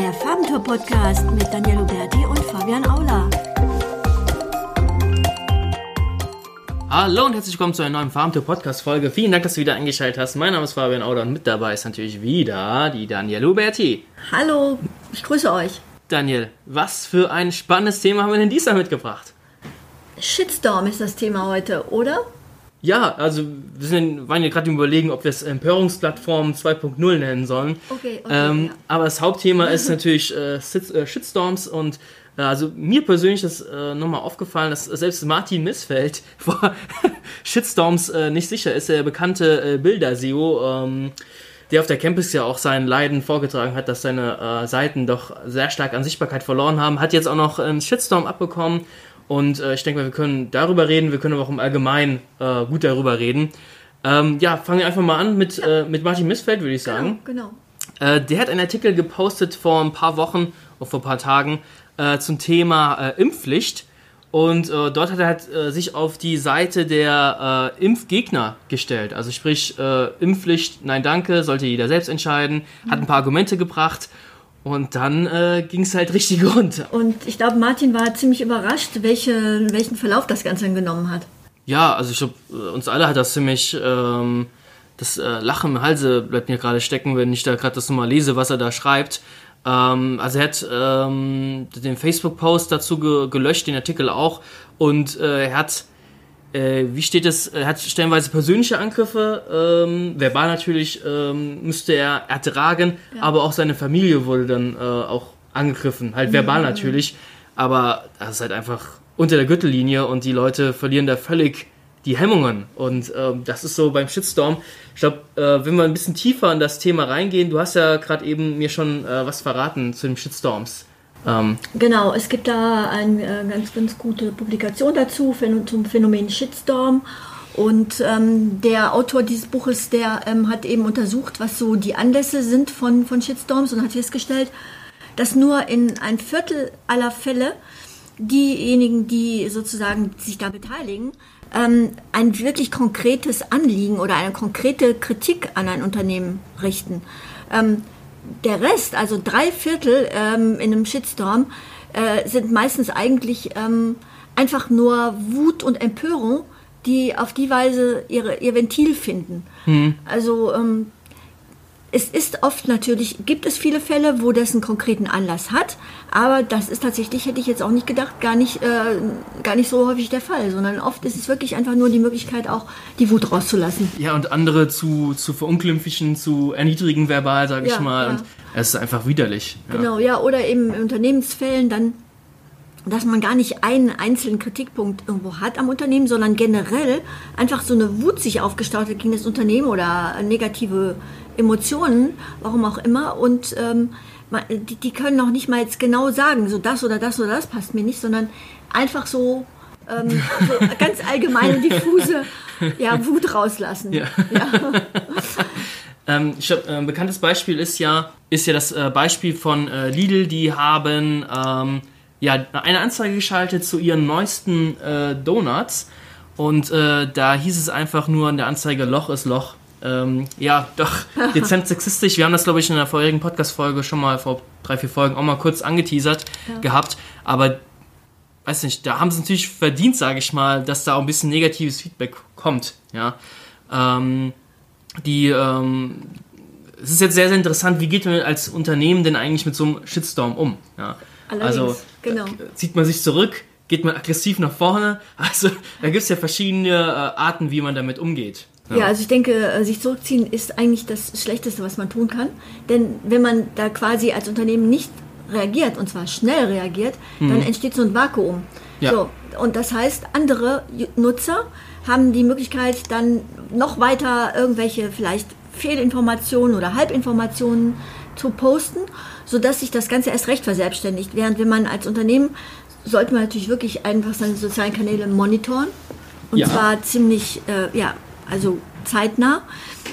Der Farbentour-Podcast mit Daniel Huberti und Fabian Aula. Hallo und herzlich willkommen zu einer neuen Farbentour-Podcast-Folge. Vielen Dank, dass du wieder eingeschaltet hast. Mein Name ist Fabian Aula und mit dabei ist natürlich wieder die Daniel Huberti. Hallo, ich grüße euch. Daniel, was für ein spannendes Thema haben wir denn diesmal mitgebracht? Shitstorm ist das Thema heute, oder? Ja, also wir sind, waren ja gerade überlegen, ob wir es Empörungsplattform 2.0 nennen sollen. Okay, okay, ähm, ja. Aber das Hauptthema ist natürlich äh, äh, Shitstorms und äh, also mir persönlich ist äh, nochmal aufgefallen, dass selbst Martin Missfeld vor Shitstorms äh, nicht sicher ist. Der bekannte äh, Bilder-SEO, ähm, der auf der Campus ja auch sein Leiden vorgetragen hat, dass seine äh, Seiten doch sehr stark an Sichtbarkeit verloren haben, hat jetzt auch noch einen Shitstorm abbekommen. Und äh, ich denke mal, wir können darüber reden, wir können aber auch im Allgemeinen äh, gut darüber reden. Ähm, ja, fangen wir einfach mal an mit, äh, mit Martin Missfeld, würde ich sagen. Genau. Äh, der hat einen Artikel gepostet vor ein paar Wochen oder vor ein paar Tagen äh, zum Thema äh, Impfpflicht. Und dort hat er halt, sich auf die Seite der Impfgegner gestellt. Also sprich, Impfpflicht, nein danke, sollte jeder selbst entscheiden. Hat ein paar Argumente gebracht. Und dann äh, ging es halt richtig runter. Und ich glaube, Martin war ziemlich überrascht, welche, welchen Verlauf das Ganze dann genommen hat. Ja, also ich glaube, uns alle hat das ziemlich, ähm, das äh, Lachen im Halse bleibt mir gerade stecken, wenn ich da gerade das nochmal lese, was er da schreibt. Ähm, also er hat ähm, den Facebook-Post dazu ge gelöscht, den Artikel auch, und äh, er hat, äh, wie steht es, er hat stellenweise persönliche Angriffe, ähm, verbal natürlich ähm, müsste er ertragen, aber auch seine Familie wurde dann äh, auch angegriffen, halt verbal natürlich, aber das ist halt einfach unter der Gürtellinie und die Leute verlieren da völlig die Hemmungen. Und ähm, das ist so beim Shitstorm. Ich glaube, äh, wenn wir ein bisschen tiefer in das Thema reingehen, du hast ja gerade eben mir schon äh, was verraten zu den Shitstorms. Ähm, Genau, es gibt da eine äh, ganz, ganz gute Publikation dazu zum Phänomen Shitstorm. Und ähm, der Autor dieses Buches, der ähm, hat eben untersucht, was so die Anlässe sind von, von Shitstorms und hat festgestellt, dass nur in ein Viertel aller Fälle diejenigen, die sozusagen sich da beteiligen, ähm, ein wirklich konkretes Anliegen oder eine konkrete Kritik an ein Unternehmen richten. Ähm, der Rest, also drei Viertel ähm, in einem Shitstorm, äh, sind meistens eigentlich ähm, einfach nur Wut und Empörung, die auf die Weise ihre, ihr Ventil finden. Also ähm, es ist oft natürlich, gibt es viele Fälle, wo das einen konkreten Anlass hat, aber das ist tatsächlich, hätte ich jetzt auch nicht gedacht, gar nicht, äh, gar nicht so häufig der Fall, sondern oft ist es wirklich einfach nur die Möglichkeit, auch die Wut rauszulassen. ja, und andere zu, zu verunglimpflichen, zu erniedrigen verbal, sage ich Ja, mal. ja. Und es ist einfach widerlich. Ja. Genau, ja, oder eben in Unternehmensfällen dann, dass man gar nicht einen einzelnen Kritikpunkt irgendwo hat am Unternehmen, sondern generell einfach so eine Wut sich aufgestaut hat gegen das Unternehmen oder negative Emotionen, warum auch immer. Und ähm, die, die können noch nicht mal jetzt genau sagen, so das oder das oder das passt mir nicht, sondern einfach so, ähm, so ganz allgemeine, diffuse ja, Wut rauslassen. Ja. Ja. Ähm, äh, ein bekanntes Beispiel ist ja, ist ja das äh, Beispiel von äh, Lidl, die haben ähm, ja, eine Anzeige geschaltet zu ihren neuesten Donuts und da hieß es einfach nur in der Anzeige, Loch ist Loch. Ähm, ja, doch, dezent sexistisch. Wir haben das, glaube ich, in der vorherigen Podcast-Folge schon mal vor drei, vier Folgen auch mal kurz angeteasert gehabt, aber weiß nicht, da haben sie natürlich verdient, sage ich mal, dass da auch ein bisschen negatives Feedback kommt, ja. Ähm, die, ähm, es ist jetzt sehr, sehr interessant, wie geht man als Unternehmen denn eigentlich mit so einem Shitstorm um? Ja? Allerdings, also genau. äh, zieht man sich zurück, geht man aggressiv nach vorne? Also da gibt es ja verschiedene äh, Arten, wie man damit umgeht. Ja, also ich denke, äh, sich zurückziehen ist eigentlich das Schlechteste, was man tun kann. Denn wenn man da quasi als Unternehmen nicht reagiert, und zwar schnell reagiert, dann entsteht so ein Vakuum. Ja. So, und das heißt, andere Nutzer haben die Möglichkeit, dann noch weiter irgendwelche vielleicht Fehlinformationen oder Halbinformationen zu posten, sodass sich das Ganze erst recht verselbstständigt. Während wenn man als Unternehmen, sollte man natürlich wirklich einfach seine sozialen Kanäle monitoren. Und Ja. zwar ziemlich, äh, ja, also zeitnah,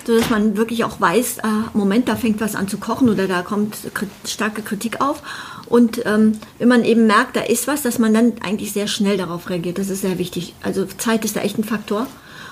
sodass man wirklich auch weiß, ah, Moment, da fängt was an zu kochen oder da kommt kri- starke Kritik auf. Und ähm, wenn man eben merkt, da ist was, dass man dann eigentlich sehr schnell darauf reagiert. Das ist sehr wichtig. Also Zeit ist da echt ein Faktor.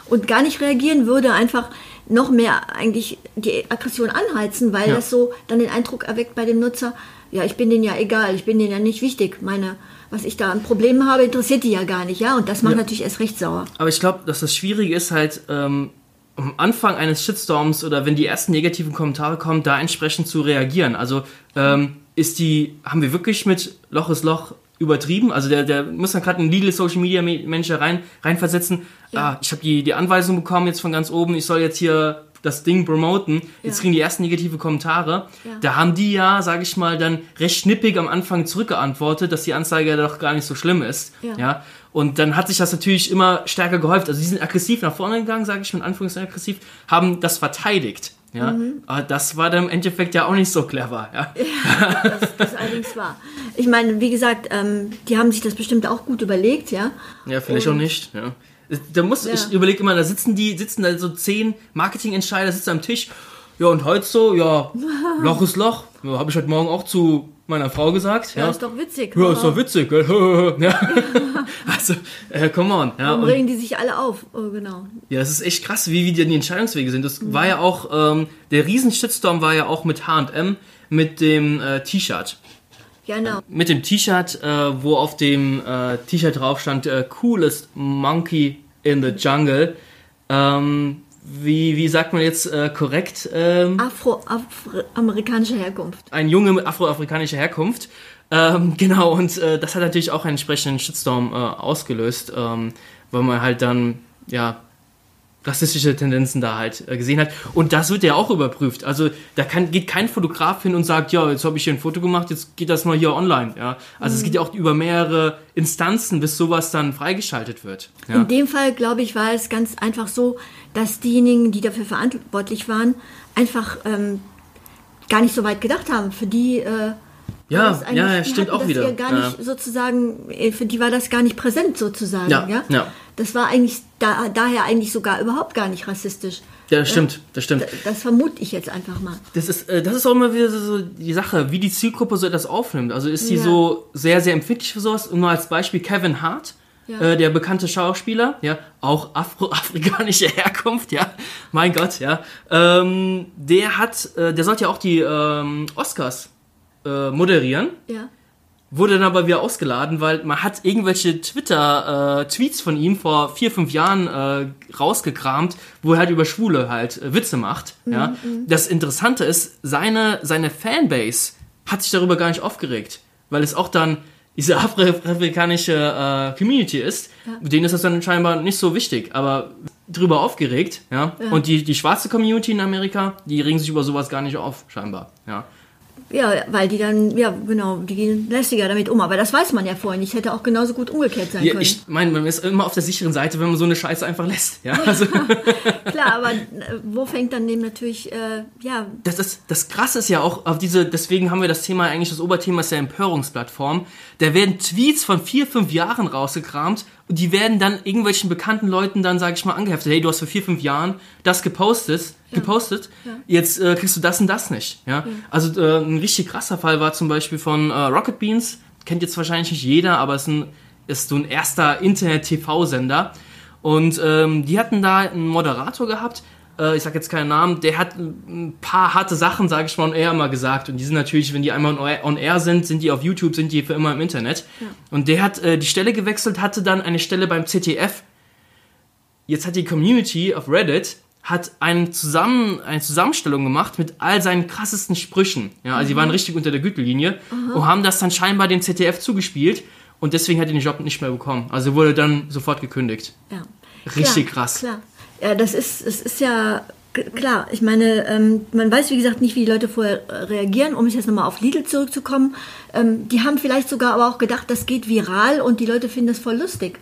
und gar nicht reagieren, würde einfach noch mehr eigentlich die Aggression anheizen, weil Ja. das so dann den Eindruck erweckt bei dem Nutzer, ja, ich bin denen ja egal, ich bin denen ja nicht wichtig. Meine, was ich da an Problemen habe, interessiert die ja gar nicht, ja. Und das macht Ja. natürlich erst recht sauer. Aber ich glaube, dass das Schwierige ist halt, ähm, am Anfang eines Shitstorms oder wenn die ersten negativen Kommentare kommen, da entsprechend zu reagieren. Also ähm, ist die, haben wir wirklich mit Loch ist Loch übertrieben? Also der, der muss dann gerade ein Legal Social Media Manager rein, reinversetzen. Ja. Ah, ich habe die, die Anweisung bekommen jetzt von ganz oben, ich soll jetzt hier das Ding promoten. Jetzt Ja. kriegen die ersten negative Kommentare. Ja. Da haben die ja, sage ich mal, dann recht schnippig am Anfang zurückgeantwortet, dass die Anzeige ja doch gar nicht so schlimm ist. Ja. ja? Und dann hat sich das natürlich immer stärker gehäuft. Also die sind aggressiv nach vorne gegangen, sage ich mit Anführungszeichen aggressiv, haben das verteidigt. Ja, Mhm. aber das war dann im Endeffekt ja auch nicht so clever. Ja, Das, das allerdings war. Ich meine, wie gesagt, ähm, die haben sich das bestimmt auch gut überlegt, ja. ja vielleicht Und- auch nicht. Ja. Da muss, Ja. ich überlege immer, da sitzen die, sitzen da so zehn Marketingentscheider, sitzen am Tisch. Ja, und heute so, ja, Loch ist Loch. Ja, Habe ich heute Morgen auch zu meiner Frau gesagt. Ja, Ja, ist doch witzig. ja ist doch witzig, gell? ja. Also, äh, come on. Ja, Warum regen die sich alle auf? Oh, genau. Ja, das ist echt krass, wie, wie die die Entscheidungswege sind. Das war ja auch, ähm, der Riesen-Shitstorm war ja auch mit H&M, mit dem äh, T-Shirt. Genau. Mit dem T-Shirt, äh, wo auf dem äh, T-Shirt drauf stand, äh, coolest monkey in the jungle. Ähm, wie, wie sagt man jetzt äh, korrekt? Ähm, Afroamerikanischer Herkunft. ein Junge mit afroafrikanischer Herkunft. Ähm, genau, und äh, das hat natürlich auch einen entsprechenden Shitstorm äh, ausgelöst, ähm, weil man halt dann, ja, rassistische Tendenzen da halt äh, gesehen hat. Und das wird ja auch überprüft. Also da kann, geht kein Fotograf hin und sagt, ja, jetzt habe ich hier ein Foto gemacht, jetzt geht das mal hier online. Ja? Also es geht ja auch über mehrere Instanzen, bis sowas dann freigeschaltet wird. Ja? In dem Fall, glaube ich, war es ganz einfach so, dass diejenigen, die dafür verantwortlich waren, einfach ähm, gar nicht so weit gedacht haben. Für die äh, Ja, war das eigentlich- ja, ja, stimmt hatten auch wieder. ja gar Ja. nicht sozusagen, äh, für die war das gar nicht präsent sozusagen. Ja, Ja, ja. Das war eigentlich da, daher eigentlich sogar überhaupt gar nicht rassistisch. Ja, das stimmt, das stimmt. Das vermute ich jetzt einfach mal. Das ist, äh, das ist auch immer wieder so die Sache, wie die Zielgruppe so etwas aufnimmt. Also ist die Ja. so sehr, sehr empfindlich für sowas. Und nur als Beispiel Kevin Hart, Ja. äh, der bekannte Schauspieler, ja, auch afroafrikanische Herkunft, ja, mein Gott, ja. Ähm, der hat, äh, der sollte ja auch die ähm, Oscars äh, moderieren. Ja. Wurde dann aber wieder ausgeladen, weil man hat irgendwelche Twitter-Tweets von ihm vor vier, fünf Jahren äh, rausgekramt, wo er halt über Schwule halt äh, Witze macht. Ja? Das Interessante ist, seine, seine Fanbase hat sich darüber gar nicht aufgeregt, weil es auch dann diese afroamerikanische äh, Community ist. Mit denen ist das dann scheinbar nicht so wichtig, aber drüber aufgeregt, ja. Und die, die schwarze Community in Amerika, die regen sich über sowas gar nicht auf, scheinbar, ja. Ja, weil die dann, ja, genau, die gehen lästiger damit um. Aber das weiß man ja vorher nicht. Hätte auch genauso gut umgekehrt sein Ja, können. ich meine, man ist immer auf der sicheren Seite, wenn man so eine Scheiße einfach lässt. Ja, also Klar, aber äh, wo fängt dann dem natürlich, äh, ja, das, das, das Krasse ist ja auch, auf diese, deswegen haben wir das Thema, eigentlich das Oberthema ist ja Empörungsplattform. Da werden Tweets von vier, fünf Jahren rausgekramt und die werden dann irgendwelchen bekannten Leuten dann, sage ich mal, angeheftet. Hey, du hast vor vier, fünf Jahren das gepostet, gepostet, jetzt äh, kriegst du das und das nicht. Ja? Also äh, ein richtig krasser Fall war zum Beispiel von äh, Rocket Beans, kennt jetzt wahrscheinlich nicht jeder, aber ist, ein, ist so ein erster Internet-TV-Sender. Und ähm, die hatten da einen Moderator gehabt, ich sag jetzt keinen Namen, der hat ein paar harte Sachen, sage ich mal, on air mal gesagt. Und die sind natürlich, wenn die einmal on air, sind, sind die auf YouTube, sind die für immer im Internet. Und der hat äh, die Stelle gewechselt, hatte dann eine Stelle beim ZDF. Jetzt hat die Community auf Reddit hat einen Zusammen, eine Zusammenstellung gemacht mit all seinen krassesten Sprüchen. Ja, also die waren richtig unter der Gürtellinie und haben das dann scheinbar dem ZDF zugespielt und deswegen hat er den Job nicht mehr bekommen. Also wurde dann sofort gekündigt. ja. Richtig klar, krass. Klar. Ja, das ist, es ist ja klar. Ich meine, ähm, man weiß, wie gesagt, nicht, wie die Leute vorher reagieren. Um jetzt nochmal auf Lidl zurückzukommen. Ähm, die haben vielleicht sogar aber auch gedacht, das geht viral und die Leute finden das voll lustig.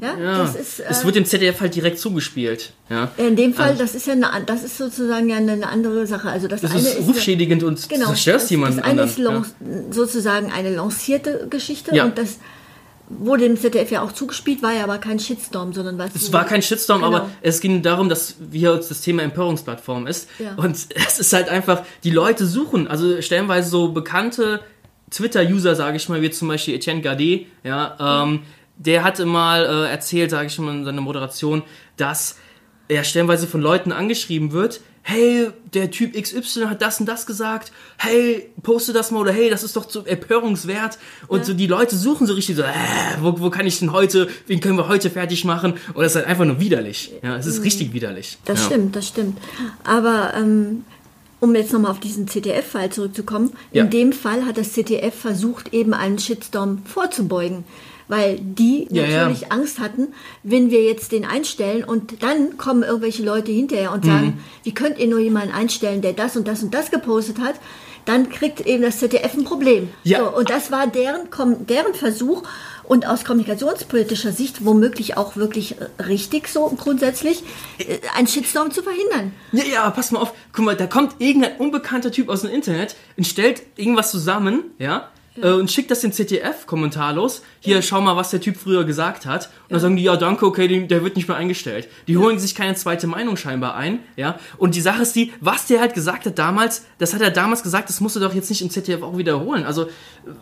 Ja, Ja, das ist. Äh, es wird dem ZDF halt direkt zugespielt. Ja. in dem Fall, das ist ja eine, das ist sozusagen ja eine, eine andere Sache. Also das, Das ist ist eine- rufschädigend und Genau. zerstörst das, jemanden das eine anderen. ist lan- sozusagen eine lancierte Geschichte Ja. und das wurde dem ZDF ja auch zugespielt, war ja aber kein Shitstorm, sondern was. Es war kein Shitstorm, Genau. aber es ging darum, dass wir uns das Thema Empörungsplattform ist. Ja. Und es ist halt einfach, die Leute suchen, also stellenweise so bekannte Twitter-User, sage ich mal, wie zum Beispiel Etienne Gardet, ja, ähm, der hatte mal äh, erzählt, sage ich mal in seiner Moderation, dass ja stellenweise von Leuten angeschrieben wird, hey, der Typ XY hat das und das gesagt, hey, poste das mal oder hey, das ist doch so empörungswert. Und Ja. so die Leute suchen so richtig so, äh, wo, wo kann ich denn heute, wen können wir heute fertig machen? Und das ist halt einfach nur widerlich. Ja, es ist richtig widerlich. Das ja. stimmt, das stimmt. Aber ähm, um jetzt nochmal auf diesen CTF-Fall zurückzukommen, Ja. in dem Fall hat das CTF versucht, eben einen Shitstorm vorzubeugen. Weil die Ja, ja. natürlich Angst hatten, wenn wir jetzt den einstellen und dann kommen irgendwelche Leute hinterher und sagen, Mhm. wie könnt ihr nur jemanden einstellen, der das und das und das gepostet hat, dann kriegt eben das ZDF ein Problem. Ja. So, und das war deren, deren Versuch und aus kommunikationspolitischer Sicht womöglich auch wirklich äh, richtig so grundsätzlich, äh, einen Shitstorm zu verhindern. Ja, ja, pass mal auf. Guck mal, da kommt irgendein unbekannter Typ aus dem Internet und stellt irgendwas zusammen, ja, äh, und schickt das dem ZDF kommentarlos. Hier, schau mal, was der Typ früher gesagt hat. Und dann sagen die, ja, danke, okay, den- der wird nicht mehr eingestellt. Die holen sich keine zweite Meinung scheinbar ein, ja. Und die Sache ist die, was der halt gesagt hat damals, das hat er damals gesagt, das musst du doch jetzt nicht im ZDF auch wiederholen. Also,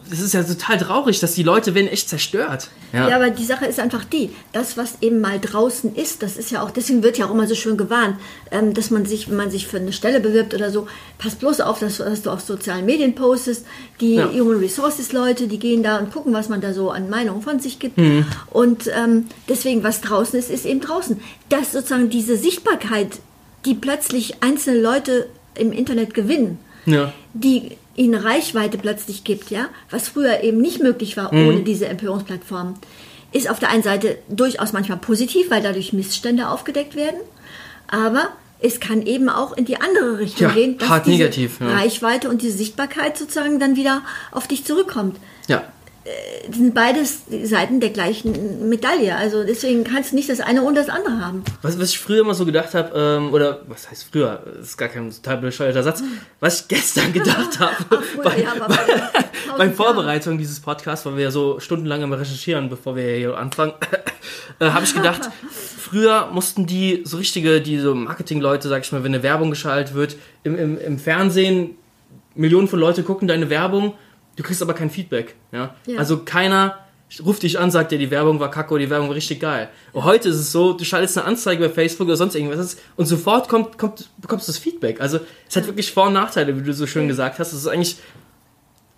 das ist ja total traurig, dass die Leute werden echt zerstört. Ja. aber die Sache ist einfach die, das, was eben mal draußen ist, das ist ja auch, deswegen wird ja auch immer so schön gewarnt, ähm, dass man sich, wenn man sich für eine Stelle bewirbt oder so, pass bloß auf, dass, dass du auf sozialen Medien postest. Die Ja. Human Resources Leute, die gehen da und gucken, was man da so an Meinungen von sich gibt. Mhm. Und ähm, deswegen, was draußen ist, ist eben draußen. Dass sozusagen diese Sichtbarkeit, die plötzlich einzelne Leute im Internet gewinnen, Ja. die ihnen Reichweite plötzlich gibt, ja, was früher eben nicht möglich war Mhm. ohne diese Empörungsplattformen, ist auf der einen Seite durchaus manchmal positiv, weil dadurch Missstände aufgedeckt werden, aber es kann eben auch in die andere Richtung Ja, gehen, dass hart negativ, ja. Reichweite und diese Sichtbarkeit sozusagen dann wieder auf dich zurückkommt. Ja. Das sind beides Seiten der gleichen Medaille. Also deswegen kannst du nicht das eine ohne das andere haben. Was, was ich früher immer so gedacht habe, ähm, oder was heißt früher, das ist gar kein total bescheuerter Satz, was ich gestern gedacht habe, bei, ja, bei, bei. Vorbereitung dieses Podcasts, weil wir ja so stundenlang immer recherchieren, bevor wir hier anfangen, äh, habe ich gedacht, früher mussten die so richtige, die so Marketingleute, sag ich mal, wenn eine Werbung geschaltet wird, im, im, im Fernsehen, Millionen von Leute gucken deine Werbung, du kriegst aber kein Feedback. Ja? Ja. Also keiner ruft dich an, sagt dir, die Werbung war kacke oder die Werbung war richtig geil. Und heute ist es so, du schaltest eine Anzeige bei Facebook oder sonst irgendwas und sofort kommt, kommt, bekommst du das Feedback. Also es hat wirklich Vor- und Nachteile, wie du so schön gesagt hast. Es ist eigentlich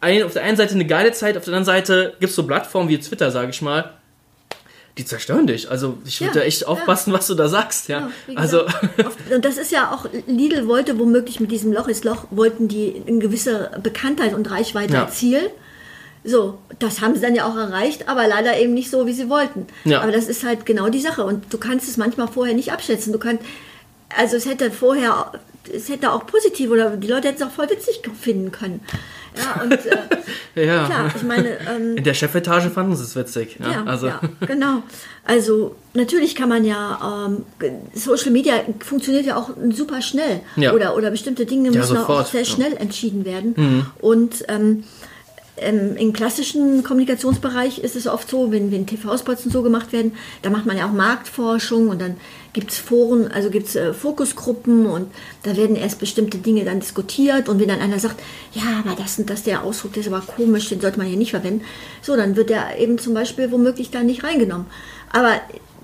ein, auf der einen Seite eine geile Zeit, auf der anderen Seite gibt es so Plattformen wie Twitter, sage ich mal, die zerstören dich. Also ich würde Ja, da echt ja. aufpassen, was du da sagst. Ja, Ja, also und das ist ja auch, Lidl wollte womöglich mit diesem Loch ist Loch, wollten die eine gewisse Bekanntheit und Reichweite Ja. erzielen. So, das haben sie dann ja auch erreicht, aber leider eben nicht so, wie sie wollten. Ja. Aber das ist halt genau die Sache und du kannst es manchmal vorher nicht abschätzen. Du kannst, also es hätte vorher, es hätte auch positiv oder die Leute hätten es auch voll witzig finden können. Ja, und äh, ja. klar, ich meine, ähm, in der Chefetage fanden sie es witzig. Ja, ja, also ja, genau. Also natürlich kann man ja, ähm, Social Media funktioniert ja auch super schnell. Ja. Oder, oder bestimmte Dinge müssen auch sehr schnell entschieden werden. Und ähm, ähm, im klassischen Kommunikationsbereich ist es oft so, wenn, wenn TV-Spots und so gemacht werden, da macht man ja auch Marktforschung und dann gibt es Foren, also gibt es äh, Fokusgruppen und da werden erst bestimmte Dinge dann diskutiert und wenn dann einer sagt, ja, aber das und das, der Ausdruck, der ist aber komisch, den sollte man hier nicht verwenden, so, dann wird der eben zum Beispiel womöglich da nicht reingenommen. Aber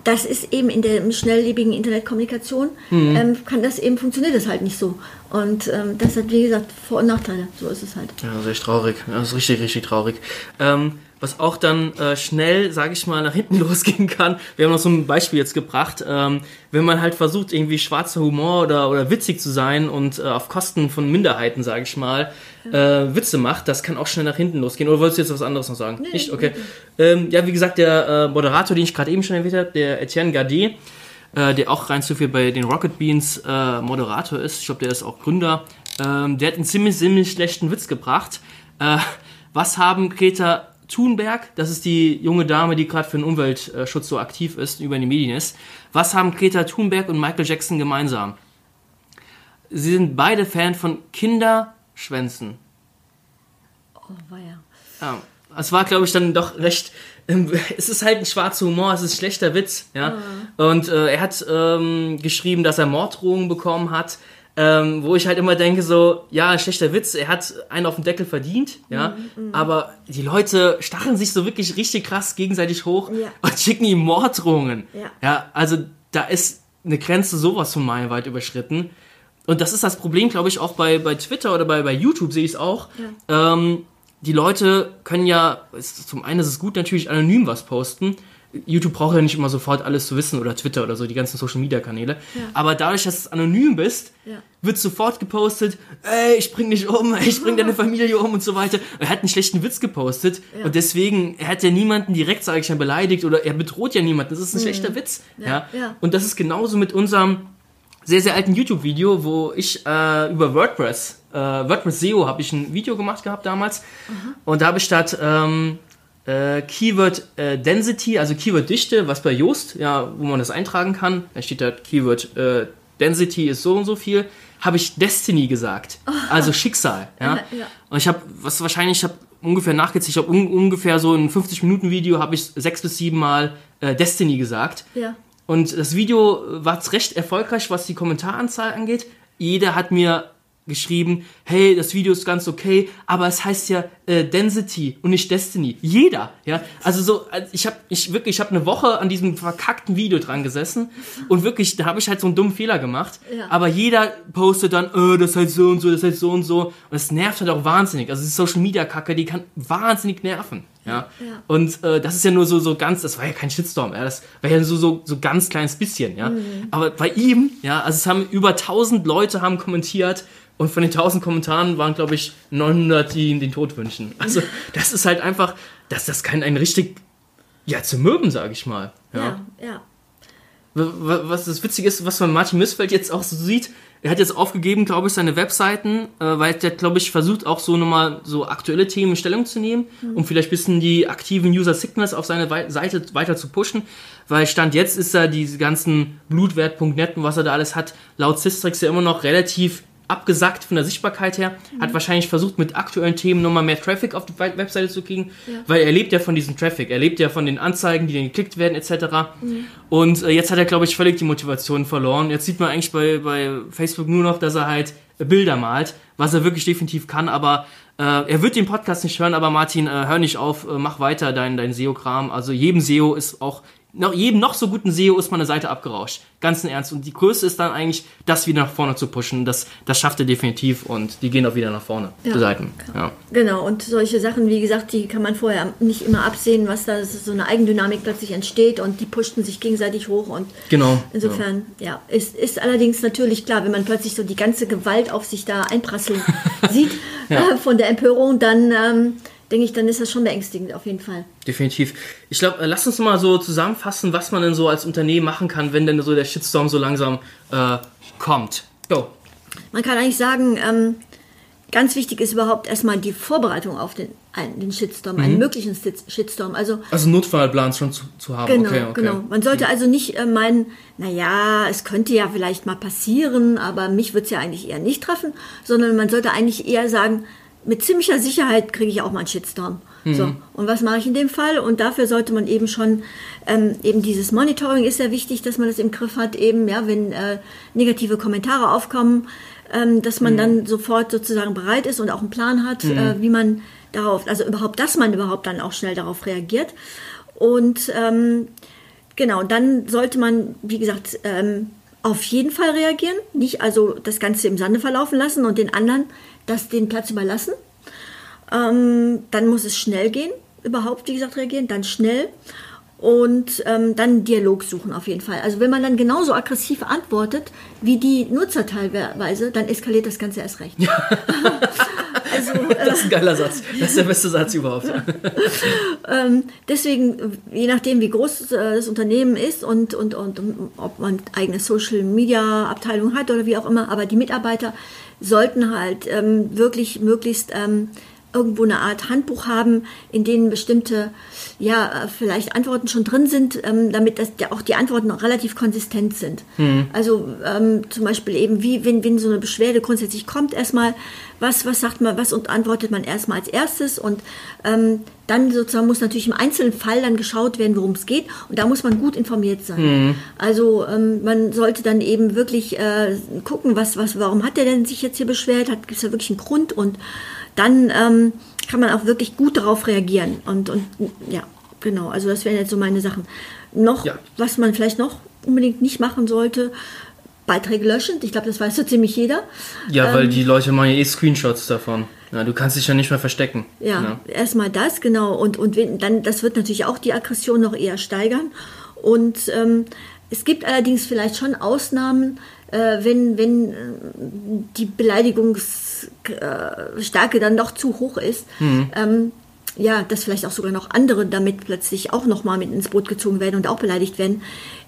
das ist eben in der schnelllebigen Internetkommunikation, ähm, kann das eben, funktioniert das halt nicht so. Und ähm, das hat, wie gesagt, Vor- und Nachteile. So ist es halt. Ja, echt traurig. Das ist richtig, richtig traurig. Ähm, was auch dann äh, schnell, sage ich mal, nach hinten losgehen kann. Wir haben noch so ein Beispiel jetzt gebracht. Ähm, wenn man halt versucht, irgendwie schwarzer Humor oder, oder witzig zu sein und äh, auf Kosten von Minderheiten, sage ich mal, äh, Witze macht, das kann auch schnell nach hinten losgehen. Oder wolltest du jetzt was anderes noch sagen? Nicht? Okay. Ähm, ja, wie gesagt, der äh, Moderator, den ich gerade eben schon erwähnt habe, der Etienne Gardet, äh, der auch rein zufällig bei den Rocket Beans äh, Moderator ist. Ich glaube, der ist auch Gründer. Ähm, der hat einen ziemlich, ziemlich schlechten Witz gebracht. Äh, was haben Greta Thunberg, das ist die junge Dame, die gerade für den Umweltschutz so aktiv ist, über die Medien ist. Was haben Greta Thunberg und Michael Jackson gemeinsam? Sie sind beide Fan von Kinderschwänzen. Oh, war ja. Es war, glaube ich, dann doch recht. Ähm, es ist halt ein schwarzer Humor, es ist ein schlechter Witz, ja. Und äh, er hat ähm, geschrieben, dass er Morddrohungen bekommen hat, ähm, wo ich halt immer denke, so, ja, schlechter Witz, er hat einen auf den Deckel verdient, ja. Aber die Leute stacheln sich so wirklich richtig krass gegenseitig hoch Ja. und schicken ihm Morddrohungen. Ja. ja, also da ist eine Grenze sowas von meilenweit überschritten. Und das ist das Problem, glaube ich, auch bei, bei Twitter oder bei, bei YouTube sehe ich es auch. Ja. Ähm, die Leute können ja, zum einen ist es gut natürlich anonym was posten, YouTube braucht ja nicht immer sofort alles zu wissen oder Twitter oder so, die ganzen Social Media Kanäle. Ja. Aber dadurch, dass du anonym bist, ja. wird sofort gepostet, ey, ich bring dich um, ich bring deine Familie um und so weiter. Er hat einen schlechten Witz gepostet ja. und deswegen, er hat ja niemanden direkt, sage ich mal, beleidigt oder er bedroht ja niemanden. Das ist ein mhm. schlechter Witz. Ja. Und das ist genauso mit unserem sehr, sehr alten YouTube-Video, wo ich äh, über WordPress, äh, WordPress SEO habe ich ein Video gemacht gehabt damals. Mhm. Und da habe ich statt ähm, äh, Keyword äh, Density, also Keyword Dichte, was bei Yoast, ja, wo man das eintragen kann, da steht da Keyword äh, Density ist so und so viel, habe ich Destiny gesagt, oh. also Schicksal. Ja? ja. Und ich habe, was wahrscheinlich, ich habe ungefähr nachgezählt, ich habe un ungefähr so in 50 Minuten Video habe ich sechs bis sieben Mal äh, Destiny gesagt. Ja. Und das Video war recht erfolgreich, was die Kommentaranzahl angeht. Jeder hat mir geschrieben, hey, das Video ist ganz okay, aber es heißt ja äh, Density und nicht Destiny. Jeder, ja. Also so, ich habe ich wirklich, ich habe eine Woche an diesem verkackten Video dran gesessen und wirklich, da habe ich halt so einen dummen Fehler gemacht. Ja. Aber jeder postet dann, äh, das heißt so und so, das heißt so und so. Und es nervt halt auch wahnsinnig. Also die Social Media Kacke, die kann wahnsinnig nerven. Ja. ja. Und äh, das ist ja nur so, so ganz, das war ja kein Shitstorm, ja, das war ja so, so, so ganz kleines bisschen, ja. Mhm. Aber bei ihm, ja, also es haben über 1000 Leute haben kommentiert und von den 1000 Kommentaren waren, glaube ich, 900, die ihm den Tod wünschen. Also, das ist halt einfach, das, das kann einen richtig, ja, zermürben, sage ich mal. Ja, ja. ja. Was das Witzige ist, was man Martin Missfeld jetzt auch so sieht, er hat jetzt aufgegeben, glaube ich, seine Webseiten, äh, weil der, glaube ich, versucht auch so nochmal so aktuelle Themen in Stellung zu nehmen, mhm. um vielleicht ein bisschen die aktiven User Signals auf seine Seite weiter zu pushen. Weil Stand jetzt ist da diese ganzen Blutwert.net und was er da alles hat, laut Systrix ja immer noch relativ abgesackt von der Sichtbarkeit her, mhm. hat wahrscheinlich versucht, mit aktuellen Themen nochmal mehr Traffic auf die Webseite zu kriegen, ja. weil er lebt ja von diesem Traffic, er lebt ja von den Anzeigen, die dann geklickt werden, etc. Mhm. Und äh, jetzt hat er, glaube ich, völlig die Motivation verloren. Jetzt sieht man eigentlich bei, bei Facebook nur noch, dass er halt Bilder malt, was er wirklich definitiv kann, aber äh, er wird den Podcast nicht hören, aber Martin, äh, hör nicht auf, äh, mach weiter dein, dein SEO-Kram. Also jedem SEO ist auch noch jedem noch so guten SEO ist meine Seite abgerauscht. Ganz im Ernst. Und die Größe ist dann eigentlich, das wieder nach vorne zu pushen. Das, das schafft er definitiv und die gehen auch wieder nach vorne, ja. die Seiten. Ja. Genau, und solche Sachen, wie gesagt, die kann man vorher nicht immer absehen, was da so eine Eigendynamik plötzlich entsteht und die pushten sich gegenseitig hoch und genau. insofern, ja, ja ist, ist allerdings natürlich klar, wenn man plötzlich so die ganze Gewalt auf sich da einprasseln sieht äh, von der Empörung, dann ähm, denke ich, dann ist das schon beängstigend auf jeden Fall. Definitiv. Ich glaube, äh, lass uns mal so zusammenfassen, was man denn so als Unternehmen machen kann, wenn denn so der Shitstorm so langsam äh, kommt. Go. Man kann eigentlich sagen, ähm, ganz wichtig ist überhaupt erstmal die Vorbereitung auf den, einen, den Shitstorm, mhm. einen möglichen Shitstorm. Also, also Notfallplan schon zu, zu haben. Genau, okay, okay. genau. Man sollte mhm. also nicht äh, meinen, naja, es könnte ja vielleicht mal passieren, aber mich wird es ja eigentlich eher nicht treffen, sondern man sollte eigentlich eher sagen, mit ziemlicher Sicherheit kriege ich auch mal einen Shitstorm. Mhm. So, und was mache ich in dem Fall? Und dafür sollte man eben schon, ähm, eben dieses Monitoring ist sehr wichtig, dass man das im Griff hat, eben, ja, wenn äh, negative Kommentare aufkommen, ähm, dass man mhm. dann sofort sozusagen bereit ist und auch einen Plan hat, mhm. äh, wie man darauf, also überhaupt, dass man überhaupt dann auch schnell darauf reagiert. Und ähm, genau, dann sollte man, wie gesagt, ähm, auf jeden Fall reagieren, nicht also das Ganze im Sande verlaufen lassen und den anderen das den Platz überlassen. Ähm, dann muss es schnell gehen, überhaupt, wie gesagt, reagieren, dann schnell und ähm, dann Dialog suchen auf jeden Fall. Also wenn man dann genauso aggressiv antwortet wie die Nutzer teilweise, dann eskaliert das Ganze erst recht. also, äh, das ist ein geiler Satz. Das ist der beste Satz überhaupt. ähm, deswegen, je nachdem, wie groß äh, das Unternehmen ist und, und, und, ob man eigene Social Media Abteilung hat oder wie auch immer, aber die Mitarbeiter sollten halt ähm, wirklich möglichst ähm, irgendwo eine Art Handbuch haben, in denen bestimmte, ja, vielleicht Antworten schon drin sind, ähm, damit das, auch die Antworten auch relativ konsistent sind. Mhm. Also ähm, zum Beispiel eben, wie, wenn, wenn so eine Beschwerde grundsätzlich kommt, erstmal, was, was sagt man, was und antwortet man erstmal als erstes und ähm, dann sozusagen muss natürlich im einzelnen Fall dann geschaut werden, worum es geht und da muss man gut informiert sein. Mhm. Also ähm, man sollte dann eben wirklich äh, gucken, was, was, warum hat er denn sich jetzt hier beschwert, gibt es da wirklich einen Grund und dann ähm, kann man auch wirklich gut darauf reagieren. Und, und ja, genau, also das wären jetzt so meine Sachen. Noch, ja. was man vielleicht noch unbedingt nicht machen sollte, Beiträge löschen. Ich glaube, das weiß so ziemlich jeder. Ja, weil ähm, die Leute machen ja eh Screenshots davon. Ja, du kannst dich ja nicht mehr verstecken. Ja, ja. erstmal das, genau. Und, und dann, das wird natürlich auch die Aggression noch eher steigern. Und ähm, es gibt allerdings vielleicht schon Ausnahmen, äh, wenn, wenn äh, die Beleidigungsstärke dann doch zu hoch ist. Mhm. Ähm, ja, dass vielleicht auch sogar noch andere damit plötzlich auch nochmal mit ins Boot gezogen werden und auch beleidigt werden.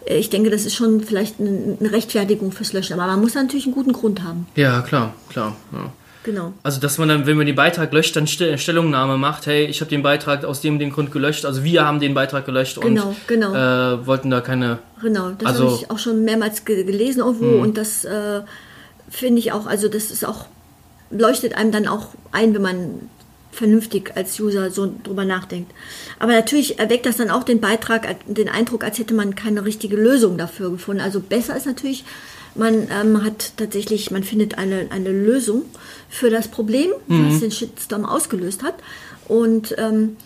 Äh, ich denke, das ist schon vielleicht eine Rechtfertigung fürs Löschen. Aber man muss natürlich einen guten Grund haben. Ja, klar, klar. Ja. Genau. Also, dass man dann, wenn man den Beitrag löscht, dann Stellungnahme macht, hey, ich habe den Beitrag aus dem den Grund gelöscht, also wir haben den Beitrag gelöscht genau, und genau. Äh, wollten da keine. Genau, das also, habe ich auch schon mehrmals gelesen irgendwo mh. und das äh, finde ich auch, also das ist auch, leuchtet einem dann auch ein, wenn man vernünftig als User so drüber nachdenkt. Aber natürlich erweckt das dann auch den Beitrag, den Eindruck, als hätte man keine richtige Lösung dafür gefunden. Also besser ist natürlich, man ähm, hat tatsächlich, man findet eine, eine Lösung für das Problem, mhm. was den Shitstorm ausgelöst hat und ähm,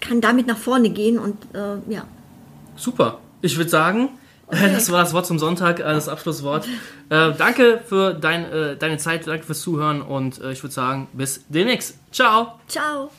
kann damit nach vorne gehen und äh, ja. Super. Ich würde sagen, Okay. Das war das Wort zum Sonntag, äh, das Abschlusswort. Äh, danke für dein, äh, deine Zeit, danke fürs Zuhören und äh, ich würde sagen, bis demnächst. Ciao. Ciao.